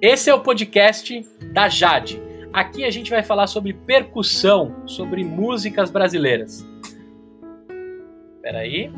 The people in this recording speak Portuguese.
Esse é o podcast da Jade. Aqui a gente vai falar sobre percussão, sobre músicas brasileiras. Espera aí.